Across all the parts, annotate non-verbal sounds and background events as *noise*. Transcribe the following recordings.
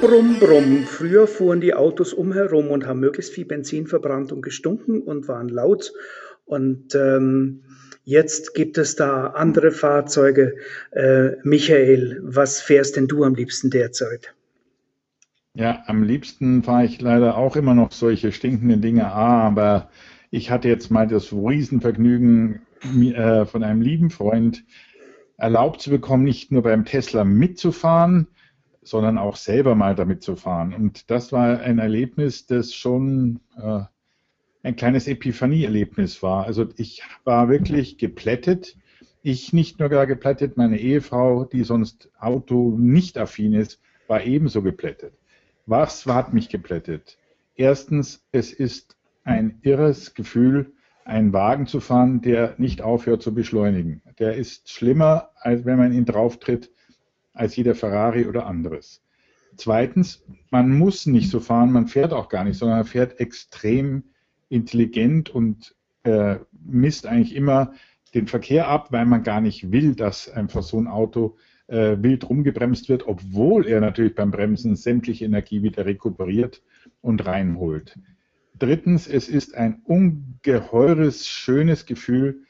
Brumm. Früher fuhren die Autos umherum und haben möglichst viel Benzin verbrannt und gestunken und waren laut. Und ähm, jetzt gibt es da andere Fahrzeuge. Äh, Michael, was fährst denn du am liebsten derzeit? Ja, am liebsten fahre ich leider auch immer noch solche stinkenden Dinge, aber ich hatte jetzt mal das Riesenvergnügen, äh, von einem lieben Freund erlaubt zu bekommen, nicht nur beim Tesla mitzufahren, sondern auch selber mal damit zu fahren. Und das war ein Erlebnis, das schon äh, ein kleines Epiphanie-Erlebnis war. Also ich war wirklich geplättet. Ich nicht nur gar geplättet, meine Ehefrau, die sonst Auto nicht affin ist, war ebenso geplättet. Was hat mich geplättet? Erstens, es ist ein irres Gefühl, einen Wagen zu fahren, der nicht aufhört zu beschleunigen. Der ist schlimmer, als wenn man ihn drauftritt, als jeder Ferrari oder anderes. Zweitens, man muss nicht so fahren, man fährt auch gar nicht, sondern man fährt extrem intelligent und äh, misst eigentlich immer den Verkehr ab, weil man gar nicht will, dass einfach so ein Auto äh, wild rumgebremst wird, obwohl er natürlich beim Bremsen sämtliche Energie wieder rekuperiert und reinholt. Drittens, es ist ein ungeheures, schönes Gefühl,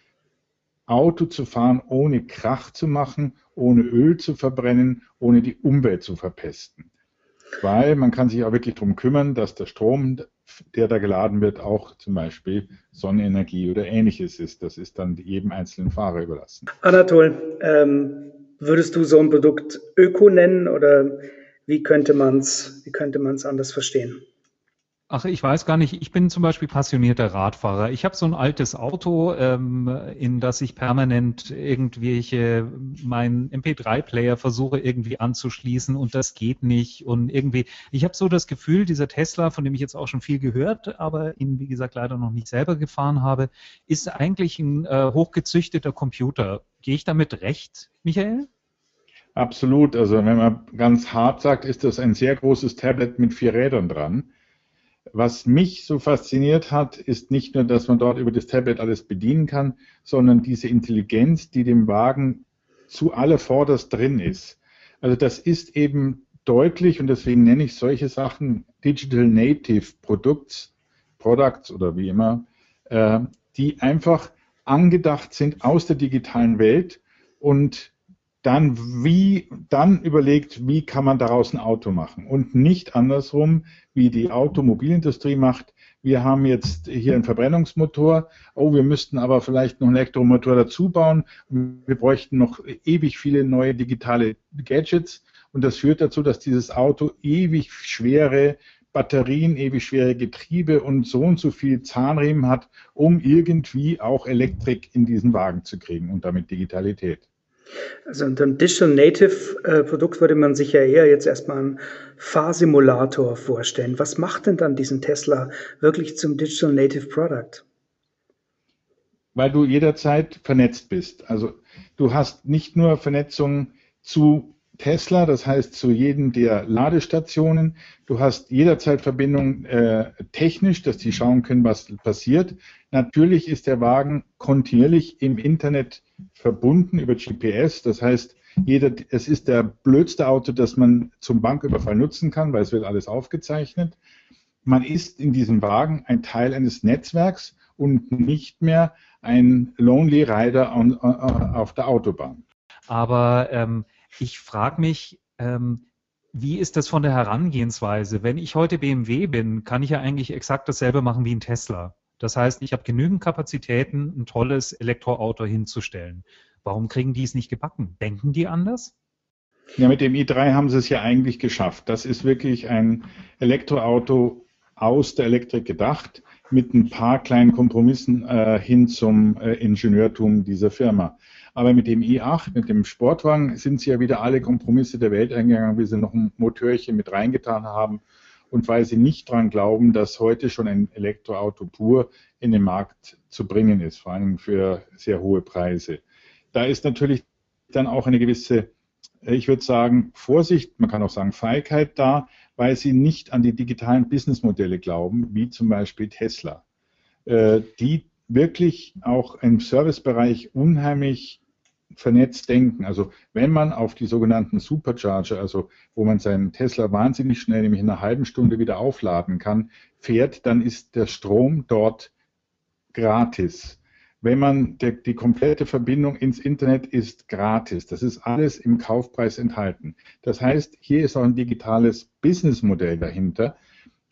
Auto zu fahren, ohne Krach zu machen, ohne Öl zu verbrennen, ohne die Umwelt zu verpesten. Weil man kann sich auch wirklich darum kümmern, dass der Strom, der da geladen wird, auch zum Beispiel Sonnenenergie oder ähnliches ist. Das ist dann jedem einzelnen Fahrer überlassen. Anatol, ähm, würdest du so ein Produkt Öko nennen oder wie könnte man es wie könnte man es anders verstehen? Ach, ich weiß gar nicht. Ich bin zum Beispiel passionierter Radfahrer. Ich habe so ein altes Auto, ähm, in das ich permanent irgendwelche, mein MP3-Player versuche irgendwie anzuschließen und das geht nicht. Und irgendwie, ich habe so das Gefühl, dieser Tesla, von dem ich jetzt auch schon viel gehört, aber ihn, wie gesagt, leider noch nicht selber gefahren habe, ist eigentlich ein äh, hochgezüchteter Computer. Gehe ich damit recht, Michael? Absolut. Also wenn man ganz hart sagt, ist das ein sehr großes Tablet mit vier Rädern dran was mich so fasziniert hat, ist nicht nur, dass man dort über das Tablet alles bedienen kann, sondern diese Intelligenz, die dem Wagen zu allervorderst drin ist. Also das ist eben deutlich und deswegen nenne ich solche Sachen Digital Native Products, Products oder wie immer, äh, die einfach angedacht sind aus der digitalen Welt und dann wie dann überlegt, wie kann man daraus ein Auto machen und nicht andersrum, wie die Automobilindustrie macht. Wir haben jetzt hier einen Verbrennungsmotor. Oh, wir müssten aber vielleicht noch einen Elektromotor dazu bauen. Wir bräuchten noch ewig viele neue digitale Gadgets und das führt dazu, dass dieses Auto ewig schwere Batterien, ewig schwere Getriebe und so und so viel Zahnriemen hat, um irgendwie auch Elektrik in diesen Wagen zu kriegen und damit Digitalität. Also unter einem Digital Native äh, Produkt würde man sich ja eher jetzt erstmal einen Fahrsimulator vorstellen. Was macht denn dann diesen Tesla wirklich zum Digital Native Product? Weil du jederzeit vernetzt bist. Also du hast nicht nur Vernetzung zu Tesla, das heißt zu jedem der Ladestationen. Du hast jederzeit Verbindung äh, technisch, dass die schauen können, was passiert. Natürlich ist der Wagen kontinuierlich im Internet verbunden über GPS. Das heißt, jeder, es ist der blödste Auto, das man zum Banküberfall nutzen kann, weil es wird alles aufgezeichnet. Man ist in diesem Wagen ein Teil eines Netzwerks und nicht mehr ein Lonely Rider on, on, auf der Autobahn. Aber ähm, ich frage mich, ähm, wie ist das von der Herangehensweise? Wenn ich heute BMW bin, kann ich ja eigentlich exakt dasselbe machen wie ein Tesla. Das heißt, ich habe genügend Kapazitäten, ein tolles Elektroauto hinzustellen. Warum kriegen die es nicht gebacken? Denken die anders? Ja, mit dem i3 haben sie es ja eigentlich geschafft. Das ist wirklich ein Elektroauto aus der Elektrik gedacht, mit ein paar kleinen Kompromissen äh, hin zum äh, Ingenieurtum dieser Firma. Aber mit dem i8, mit dem Sportwagen, sind sie ja wieder alle Kompromisse der Welt eingegangen, wie sie noch ein Motörchen mit reingetan haben und weil sie nicht daran glauben, dass heute schon ein Elektroauto pur in den Markt zu bringen ist, vor allem für sehr hohe Preise. Da ist natürlich dann auch eine gewisse, ich würde sagen, Vorsicht, man kann auch sagen Feigheit da, weil sie nicht an die digitalen Businessmodelle glauben, wie zum Beispiel Tesla, äh, die wirklich auch im Servicebereich unheimlich vernetzt denken. Also wenn man auf die sogenannten Supercharger, also wo man seinen Tesla wahnsinnig schnell, nämlich in einer halben Stunde wieder aufladen kann, fährt, dann ist der Strom dort gratis. Wenn man die, die komplette Verbindung ins Internet ist gratis. Das ist alles im Kaufpreis enthalten. Das heißt, hier ist auch ein digitales Businessmodell dahinter.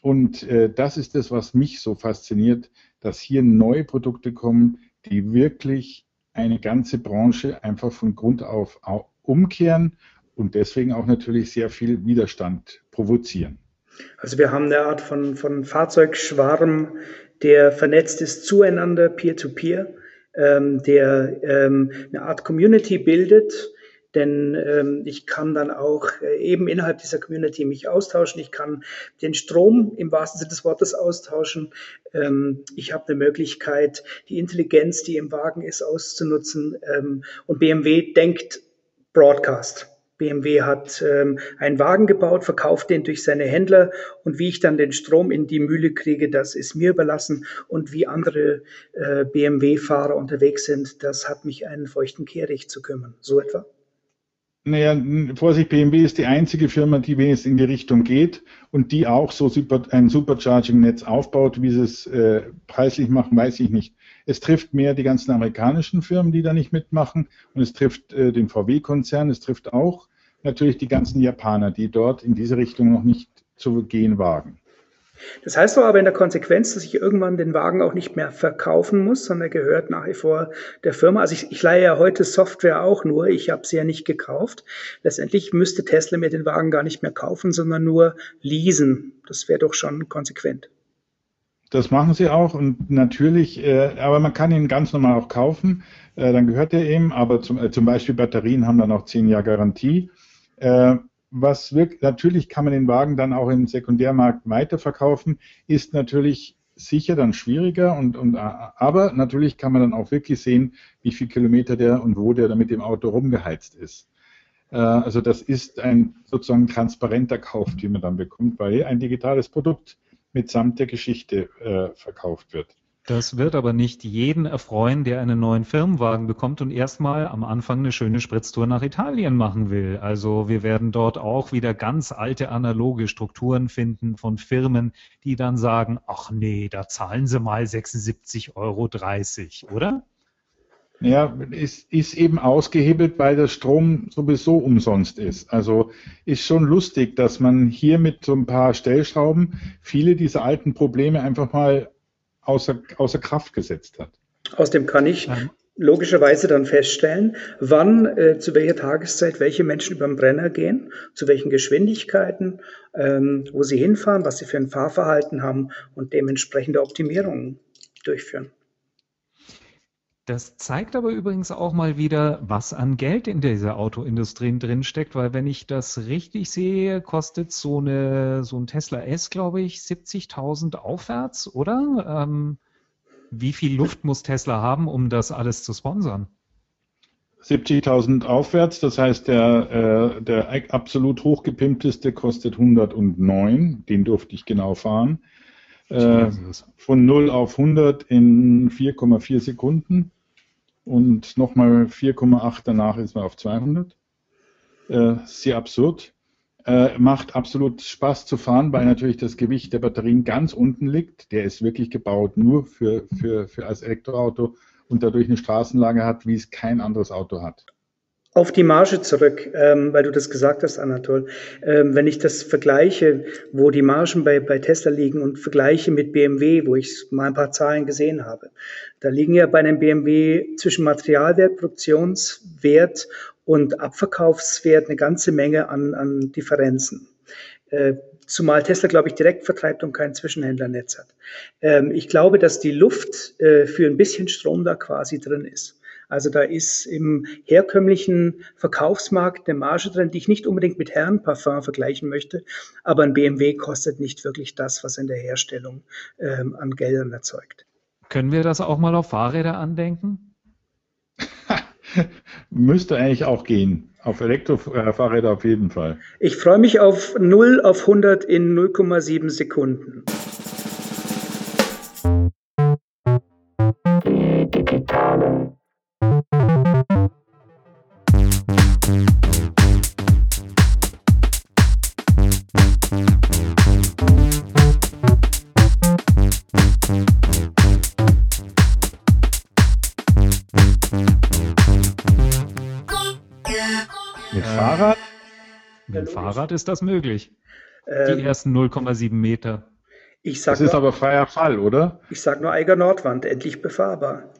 Und äh, das ist das, was mich so fasziniert, dass hier neue Produkte kommen, die wirklich eine ganze Branche einfach von Grund auf umkehren und deswegen auch natürlich sehr viel Widerstand provozieren. Also wir haben eine Art von, von Fahrzeugschwarm, der vernetzt ist zueinander, peer-to-peer, -peer, ähm, der ähm, eine Art Community bildet, denn ähm, ich kann dann auch äh, eben innerhalb dieser Community mich austauschen. Ich kann den Strom im wahrsten Sinne des Wortes austauschen. Ähm, ich habe eine Möglichkeit, die Intelligenz, die im Wagen ist, auszunutzen. Ähm, und BMW denkt Broadcast. BMW hat ähm, einen Wagen gebaut, verkauft den durch seine Händler und wie ich dann den Strom in die Mühle kriege, das ist mir überlassen und wie andere äh, BMW-Fahrer unterwegs sind, das hat mich einen feuchten Kehricht zu kümmern. So etwa? Naja, Vorsicht, BMW ist die einzige Firma, die wenigstens in die Richtung geht und die auch so super, ein Supercharging-Netz aufbaut. Wie sie es äh, preislich machen, weiß ich nicht. Es trifft mehr die ganzen amerikanischen Firmen, die da nicht mitmachen und es trifft äh, den VW-Konzern, es trifft auch natürlich die ganzen Japaner, die dort in diese Richtung noch nicht zu gehen wagen. Das heißt doch aber in der Konsequenz, dass ich irgendwann den Wagen auch nicht mehr verkaufen muss, sondern gehört nach wie vor der Firma. Also ich, ich leihe ja heute Software auch nur, ich habe sie ja nicht gekauft. Letztendlich müsste Tesla mir den Wagen gar nicht mehr kaufen, sondern nur leasen. Das wäre doch schon konsequent. Das machen sie auch und natürlich, äh, aber man kann ihn ganz normal auch kaufen, äh, dann gehört er eben, aber zum, äh, zum Beispiel Batterien haben dann auch zehn Jahre Garantie. Was wirkt, natürlich kann man den Wagen dann auch im Sekundärmarkt weiterverkaufen, ist natürlich sicher dann schwieriger und, und aber natürlich kann man dann auch wirklich sehen, wie viel Kilometer der und wo der mit dem Auto rumgeheizt ist. Äh, also das ist ein sozusagen transparenter Kauf, den man dann bekommt, weil ein digitales Produkt mitsamt der Geschichte äh, verkauft wird. Das wird aber nicht jeden erfreuen, der einen neuen Firmenwagen bekommt und erstmal am Anfang eine schöne Spritztour nach Italien machen will. Also wir werden dort auch wieder ganz alte analoge Strukturen finden von Firmen, die dann sagen, ach nee, da zahlen Sie mal 76,30 Euro, oder? Ja, es ist eben ausgehebelt, weil der Strom sowieso umsonst ist. Also ist schon lustig, dass man hier mit so ein paar Stellschrauben viele dieser alten Probleme einfach mal außer, außer Kraft gesetzt hat. Aus dem kann ich logischerweise dann feststellen, wann, äh, zu welcher Tageszeit welche Menschen über den Brenner gehen, zu welchen Geschwindigkeiten, ähm, wo sie hinfahren, was sie für ein Fahrverhalten haben und dementsprechende Optimierungen durchführen. Das zeigt aber übrigens auch mal wieder, was an Geld in dieser Autoindustrie drin steckt, weil wenn ich das richtig sehe, kostet so, eine, so ein Tesla S, glaube ich, 70.000 aufwärts, oder? Ähm, wie viel Luft muss Tesla haben, um das alles zu sponsern? 70.000 aufwärts, das heißt, der, äh, der absolut hochgepimpteste kostet 109, den durfte ich genau fahren. Äh, von 0 auf 100 in 4,4 Sekunden und nochmal 4,8 danach ist man auf 200. Äh, sehr absurd. Äh, macht absolut Spaß zu fahren, weil natürlich das Gewicht der Batterien ganz unten liegt. Der ist wirklich gebaut nur für, für, für als Elektroauto und dadurch eine Straßenlage hat, wie es kein anderes Auto hat. Auf die Marge zurück, ähm, weil du das gesagt hast, Anatol. Ähm, wenn ich das vergleiche, wo die Margen bei, bei Tesla liegen und vergleiche mit BMW, wo ich mal ein paar Zahlen gesehen habe, da liegen ja bei einem BMW zwischen Materialwert, Produktionswert und Abverkaufswert eine ganze Menge an, an Differenzen. Äh, zumal Tesla, glaube ich, direkt vertreibt und kein Zwischenhändlernetz hat. Ähm, ich glaube, dass die Luft äh, für ein bisschen Strom da quasi drin ist. Also da ist im herkömmlichen Verkaufsmarkt eine Marge drin, die ich nicht unbedingt mit Herrenparfum vergleichen möchte, aber ein BMW kostet nicht wirklich das, was in der Herstellung ähm, an Geldern erzeugt. Können wir das auch mal auf Fahrräder andenken? *laughs* *laughs* Müsste eigentlich auch gehen. Auf Elektrofahrräder auf jeden Fall. Ich freue mich auf 0 auf 100 in 0,7 Sekunden. Mit dem Fahrrad ist das möglich. Ähm, Die ersten 0,7 Meter. Ich sag das ist nur, aber freier Fall, oder? Ich sage nur Eiger Nordwand, endlich befahrbar.